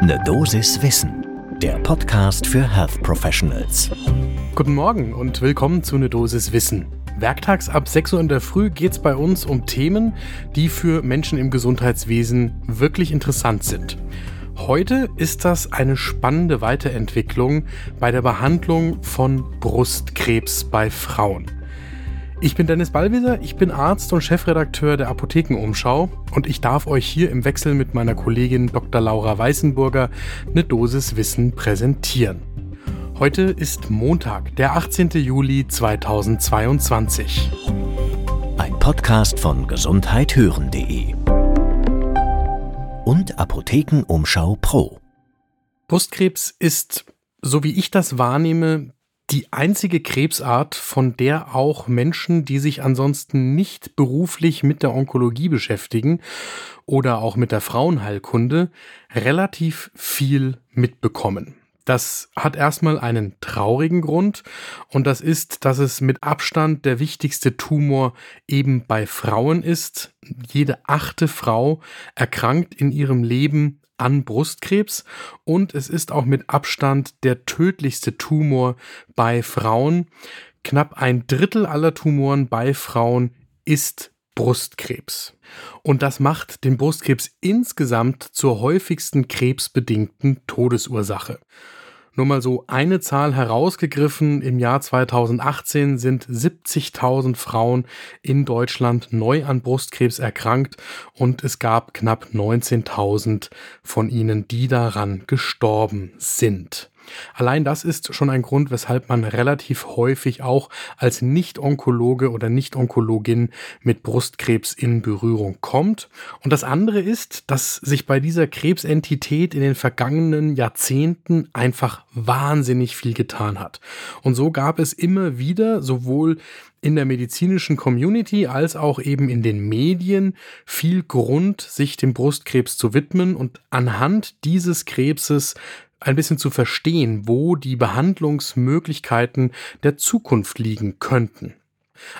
Ne Dosis Wissen, der Podcast für Health Professionals. Guten Morgen und willkommen zu Ne Dosis Wissen. Werktags ab 6 Uhr in der Früh geht es bei uns um Themen, die für Menschen im Gesundheitswesen wirklich interessant sind. Heute ist das eine spannende Weiterentwicklung bei der Behandlung von Brustkrebs bei Frauen. Ich bin Dennis Ballwieser, ich bin Arzt und Chefredakteur der Apothekenumschau und ich darf euch hier im Wechsel mit meiner Kollegin Dr. Laura Weißenburger eine Dosis Wissen präsentieren. Heute ist Montag, der 18. Juli 2022. Ein Podcast von gesundheithören.de und Apothekenumschau Pro. Brustkrebs ist, so wie ich das wahrnehme, die einzige Krebsart, von der auch Menschen, die sich ansonsten nicht beruflich mit der Onkologie beschäftigen oder auch mit der Frauenheilkunde, relativ viel mitbekommen. Das hat erstmal einen traurigen Grund und das ist, dass es mit Abstand der wichtigste Tumor eben bei Frauen ist. Jede achte Frau erkrankt in ihrem Leben an Brustkrebs und es ist auch mit Abstand der tödlichste Tumor bei Frauen. Knapp ein Drittel aller Tumoren bei Frauen ist Brustkrebs. Und das macht den Brustkrebs insgesamt zur häufigsten krebsbedingten Todesursache. Nur mal so eine Zahl herausgegriffen. Im Jahr 2018 sind 70.000 Frauen in Deutschland neu an Brustkrebs erkrankt und es gab knapp 19.000 von ihnen, die daran gestorben sind. Allein das ist schon ein Grund, weshalb man relativ häufig auch als Nicht-Onkologe oder Nicht-Onkologin mit Brustkrebs in Berührung kommt. Und das andere ist, dass sich bei dieser Krebsentität in den vergangenen Jahrzehnten einfach wahnsinnig viel getan hat. Und so gab es immer wieder sowohl in der medizinischen Community als auch eben in den Medien viel Grund, sich dem Brustkrebs zu widmen und anhand dieses Krebses ein bisschen zu verstehen, wo die Behandlungsmöglichkeiten der Zukunft liegen könnten.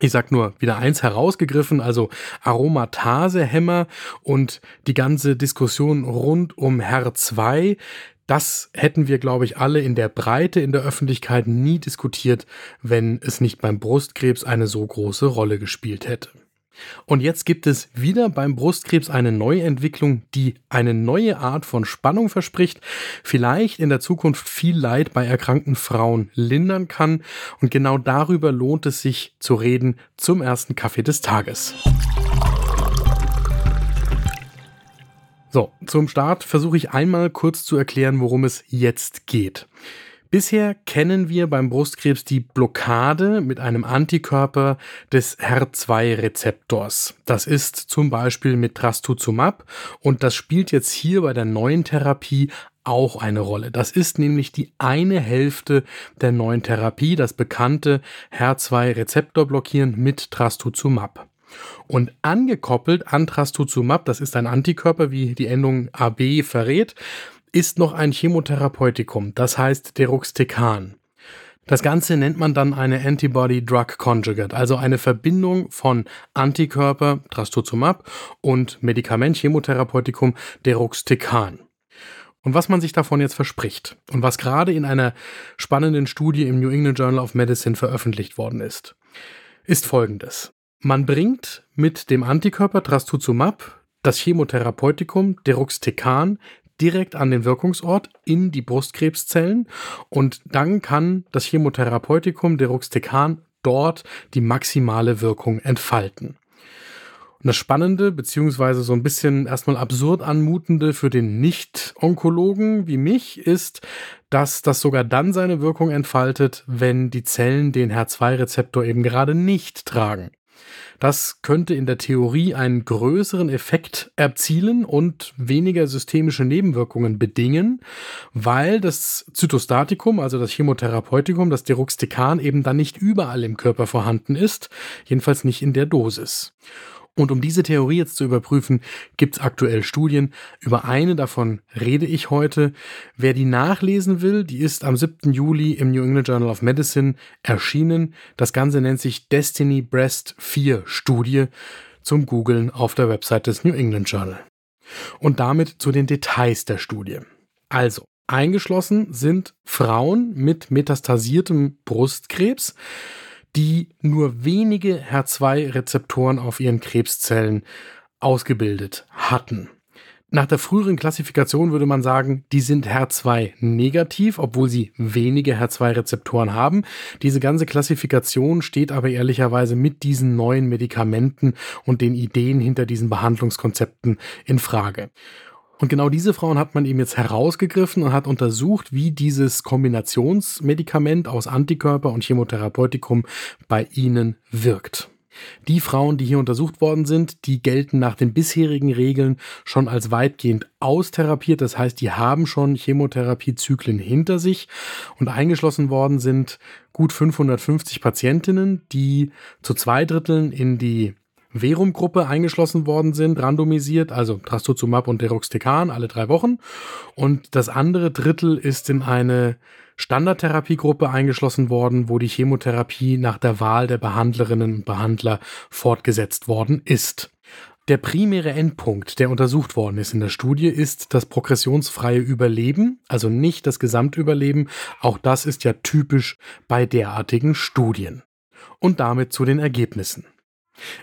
Ich sag nur wieder eins herausgegriffen, also Aromatasehämmer und die ganze Diskussion rund um HER2. Das hätten wir, glaube ich, alle in der Breite in der Öffentlichkeit nie diskutiert, wenn es nicht beim Brustkrebs eine so große Rolle gespielt hätte. Und jetzt gibt es wieder beim Brustkrebs eine Neuentwicklung, die eine neue Art von Spannung verspricht, vielleicht in der Zukunft viel Leid bei erkrankten Frauen lindern kann. Und genau darüber lohnt es sich zu reden zum ersten Kaffee des Tages. So, zum Start versuche ich einmal kurz zu erklären, worum es jetzt geht. Bisher kennen wir beim Brustkrebs die Blockade mit einem Antikörper des HER2-Rezeptors. Das ist zum Beispiel mit Trastuzumab und das spielt jetzt hier bei der neuen Therapie auch eine Rolle. Das ist nämlich die eine Hälfte der neuen Therapie, das bekannte HER2-Rezeptorblockieren mit Trastuzumab. Und angekoppelt an Trastuzumab, das ist ein Antikörper, wie die Endung AB verrät, ist noch ein Chemotherapeutikum, das heißt Deruxtecan. Das Ganze nennt man dann eine Antibody-Drug Conjugate, also eine Verbindung von Antikörper, Trastuzumab, und Medikament, Chemotherapeutikum, Deruxtecan. Und was man sich davon jetzt verspricht und was gerade in einer spannenden Studie im New England Journal of Medicine veröffentlicht worden ist, ist folgendes. Man bringt mit dem Antikörper Trastuzumab das Chemotherapeutikum Deruxtecan direkt an den Wirkungsort in die Brustkrebszellen und dann kann das Chemotherapeutikum Deruxtecan dort die maximale Wirkung entfalten. Und das Spannende, beziehungsweise so ein bisschen erstmal absurd anmutende für den Nicht-Onkologen wie mich ist, dass das sogar dann seine Wirkung entfaltet, wenn die Zellen den HER2-Rezeptor eben gerade nicht tragen. Das könnte in der Theorie einen größeren Effekt erzielen und weniger systemische Nebenwirkungen bedingen, weil das Zytostatikum, also das Chemotherapeutikum, das Deruxtecan eben dann nicht überall im Körper vorhanden ist, jedenfalls nicht in der Dosis. Und um diese Theorie jetzt zu überprüfen, gibt es aktuell Studien. Über eine davon rede ich heute. Wer die nachlesen will, die ist am 7. Juli im New England Journal of Medicine erschienen. Das Ganze nennt sich Destiny Breast 4 Studie zum Googlen auf der Website des New England Journal. Und damit zu den Details der Studie. Also, eingeschlossen sind Frauen mit metastasiertem Brustkrebs, die nur wenige HER2-Rezeptoren auf ihren Krebszellen ausgebildet hatten. Nach der früheren Klassifikation würde man sagen, die sind HER2 negativ, obwohl sie wenige HER2-Rezeptoren haben. Diese ganze Klassifikation steht aber ehrlicherweise mit diesen neuen Medikamenten und den Ideen hinter diesen Behandlungskonzepten in Frage. Und genau diese Frauen hat man eben jetzt herausgegriffen und hat untersucht, wie dieses Kombinationsmedikament aus Antikörper und Chemotherapeutikum bei ihnen wirkt. Die Frauen, die hier untersucht worden sind, die gelten nach den bisherigen Regeln schon als weitgehend austherapiert. Das heißt, die haben schon Chemotherapiezyklen hinter sich und eingeschlossen worden sind gut 550 Patientinnen, die zu zwei Dritteln in die Verum-Gruppe eingeschlossen worden sind, randomisiert, also Trastuzumab und Deroxtecan alle drei Wochen. Und das andere Drittel ist in eine Standardtherapiegruppe eingeschlossen worden, wo die Chemotherapie nach der Wahl der Behandlerinnen und Behandler fortgesetzt worden ist. Der primäre Endpunkt, der untersucht worden ist in der Studie, ist das progressionsfreie Überleben, also nicht das Gesamtüberleben. Auch das ist ja typisch bei derartigen Studien. Und damit zu den Ergebnissen.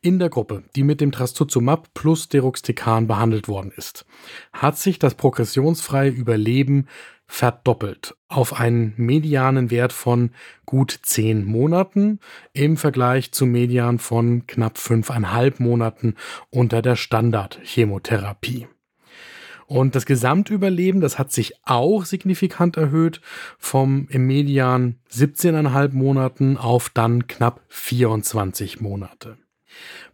In der Gruppe, die mit dem Trastuzumab plus Deruxtecan behandelt worden ist, hat sich das progressionsfreie Überleben verdoppelt auf einen medianen Wert von gut zehn Monaten im Vergleich zum Median von knapp fünfeinhalb Monaten unter der Standardchemotherapie. Und das Gesamtüberleben, das hat sich auch signifikant erhöht vom im Median 17,5 Monaten auf dann knapp 24 Monate.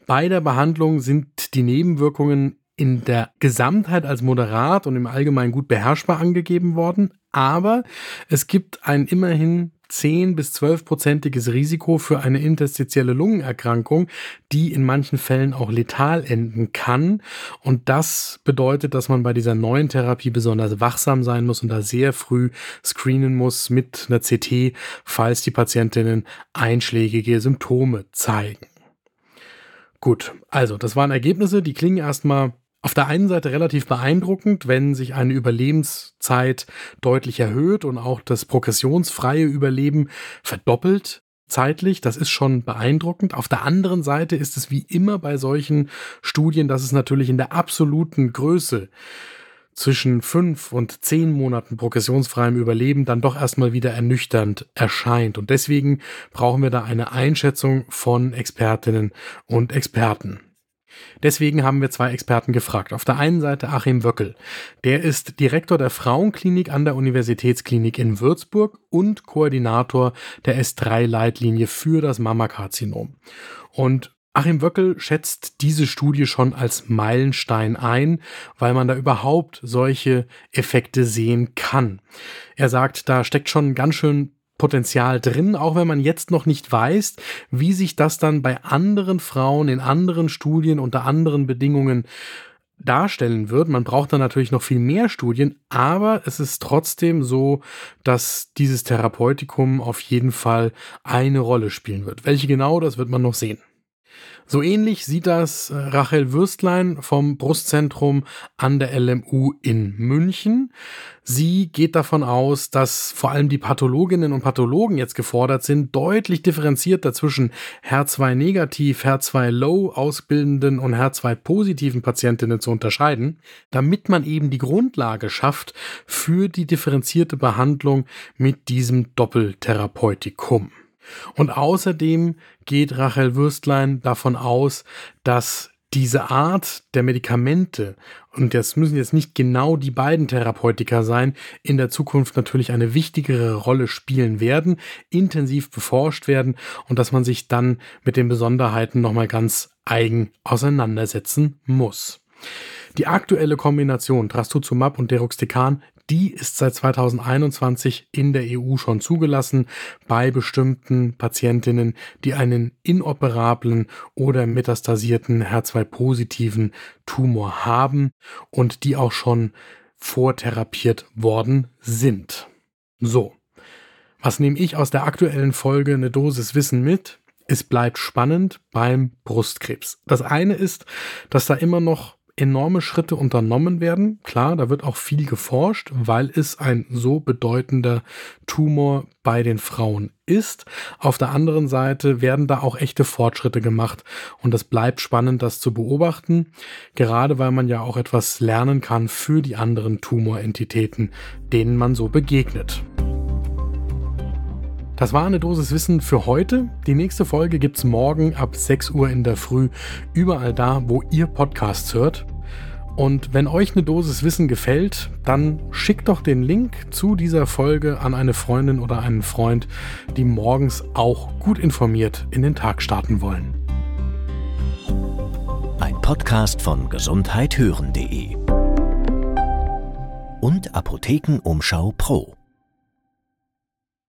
Bei der Behandlung sind die Nebenwirkungen in der Gesamtheit als moderat und im Allgemeinen gut beherrschbar angegeben worden, aber es gibt ein immerhin 10 bis 12-prozentiges Risiko für eine interstitielle Lungenerkrankung, die in manchen Fällen auch letal enden kann. Und das bedeutet, dass man bei dieser neuen Therapie besonders wachsam sein muss und da sehr früh screenen muss mit einer CT, falls die Patientinnen einschlägige Symptome zeigen. Gut, also das waren Ergebnisse, die klingen erstmal auf der einen Seite relativ beeindruckend, wenn sich eine Überlebenszeit deutlich erhöht und auch das progressionsfreie Überleben verdoppelt zeitlich. Das ist schon beeindruckend. Auf der anderen Seite ist es wie immer bei solchen Studien, dass es natürlich in der absoluten Größe zwischen fünf und zehn Monaten progressionsfreiem Überleben dann doch erstmal wieder ernüchternd erscheint. Und deswegen brauchen wir da eine Einschätzung von Expertinnen und Experten. Deswegen haben wir zwei Experten gefragt. Auf der einen Seite Achim Wöckel. Der ist Direktor der Frauenklinik an der Universitätsklinik in Würzburg und Koordinator der S3-Leitlinie für das Mammakarzinom. Und Achim Wöckel schätzt diese Studie schon als Meilenstein ein, weil man da überhaupt solche Effekte sehen kann. Er sagt, da steckt schon ganz schön Potenzial drin, auch wenn man jetzt noch nicht weiß, wie sich das dann bei anderen Frauen in anderen Studien unter anderen Bedingungen darstellen wird. Man braucht dann natürlich noch viel mehr Studien, aber es ist trotzdem so, dass dieses Therapeutikum auf jeden Fall eine Rolle spielen wird. Welche genau, das wird man noch sehen. So ähnlich sieht das äh, Rachel Würstlein vom Brustzentrum an der LMU in München. Sie geht davon aus, dass vor allem die Pathologinnen und Pathologen jetzt gefordert sind, deutlich differenziert dazwischen HER2 negativ, HER2 low ausbildenden und HER2 positiven Patientinnen zu unterscheiden, damit man eben die Grundlage schafft für die differenzierte Behandlung mit diesem Doppeltherapeutikum. Und außerdem geht Rachel Würstlein davon aus, dass diese Art der Medikamente, und das müssen jetzt nicht genau die beiden Therapeutika sein, in der Zukunft natürlich eine wichtigere Rolle spielen werden, intensiv beforscht werden und dass man sich dann mit den Besonderheiten nochmal ganz eigen auseinandersetzen muss. Die aktuelle Kombination Trastuzumab und Deruxtecan die ist seit 2021 in der EU schon zugelassen bei bestimmten Patientinnen, die einen inoperablen oder metastasierten HER2-positiven Tumor haben und die auch schon vortherapiert worden sind. So, was nehme ich aus der aktuellen Folge eine Dosis Wissen mit? Es bleibt spannend beim Brustkrebs. Das eine ist, dass da immer noch enorme Schritte unternommen werden. Klar, da wird auch viel geforscht, weil es ein so bedeutender Tumor bei den Frauen ist. Auf der anderen Seite werden da auch echte Fortschritte gemacht und das bleibt spannend, das zu beobachten, gerade weil man ja auch etwas lernen kann für die anderen Tumorentitäten, denen man so begegnet. Das war eine Dosis Wissen für heute. Die nächste Folge gibt's morgen ab 6 Uhr in der Früh, überall da, wo ihr Podcasts hört. Und wenn euch eine Dosis Wissen gefällt, dann schickt doch den Link zu dieser Folge an eine Freundin oder einen Freund, die morgens auch gut informiert in den Tag starten wollen. Ein Podcast von gesundheithören.de und Apothekenumschau Pro.